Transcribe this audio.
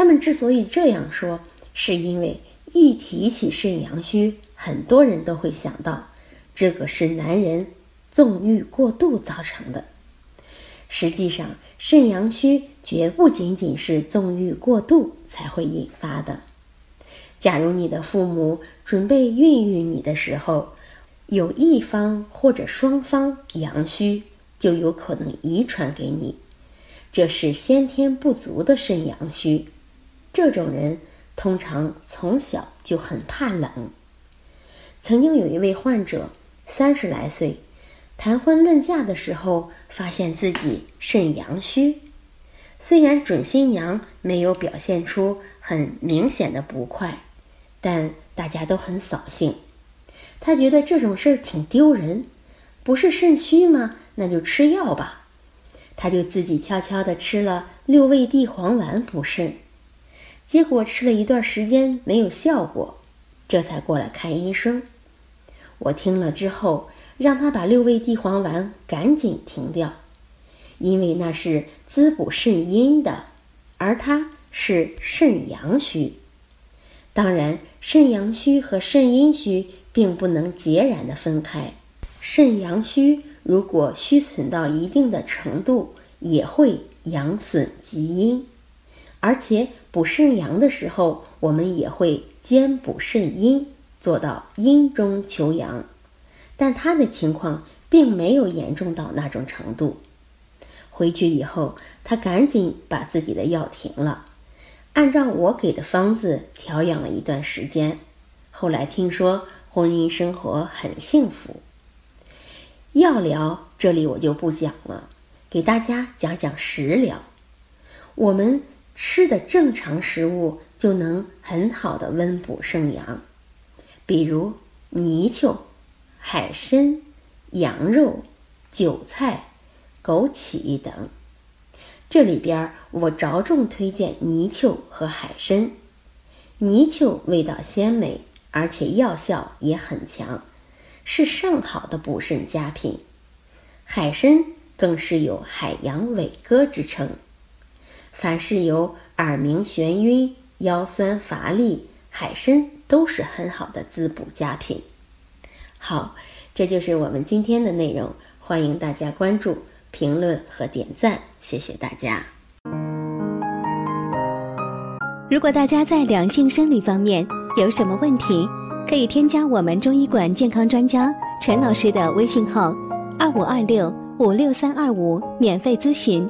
他们之所以这样说，是因为一提起肾阳虚，很多人都会想到，这个是男人纵欲过度造成的。实际上，肾阳虚绝不仅仅是纵欲过度才会引发的。假如你的父母准备孕育你的时候，有一方或者双方阳虚，就有可能遗传给你，这是先天不足的肾阳虚。这种人通常从小就很怕冷。曾经有一位患者，三十来岁，谈婚论嫁的时候，发现自己肾阳虚。虽然准新娘没有表现出很明显的不快，但大家都很扫兴。他觉得这种事儿挺丢人，不是肾虚吗？那就吃药吧。他就自己悄悄地吃了六味地黄丸补肾。结果吃了一段时间没有效果，这才过来看医生。我听了之后，让他把六味地黄丸赶紧停掉，因为那是滋补肾阴的，而他是肾阳虚。当然，肾阳虚和肾阴虚并不能截然的分开。肾阳虚如果虚损到一定的程度，也会阳损及阴。而且补肾阳的时候，我们也会兼补肾阴，做到阴中求阳。但他的情况并没有严重到那种程度。回去以后，他赶紧把自己的药停了，按照我给的方子调养了一段时间。后来听说婚姻生活很幸福。药疗这里我就不讲了，给大家讲讲食疗。我们。吃的正常食物就能很好的温补肾阳，比如泥鳅、海参、羊肉、韭菜、枸杞等。这里边我着重推荐泥鳅和海参。泥鳅味道鲜美，而且药效也很强，是上好的补肾佳品。海参更是有海洋伟哥之称。凡是有耳鸣、眩晕、腰酸乏力，海参都是很好的滋补佳品。好，这就是我们今天的内容，欢迎大家关注、评论和点赞，谢谢大家。如果大家在两性生理方面有什么问题，可以添加我们中医馆健康专家陈老师的微信号：二五二六五六三二五，免费咨询。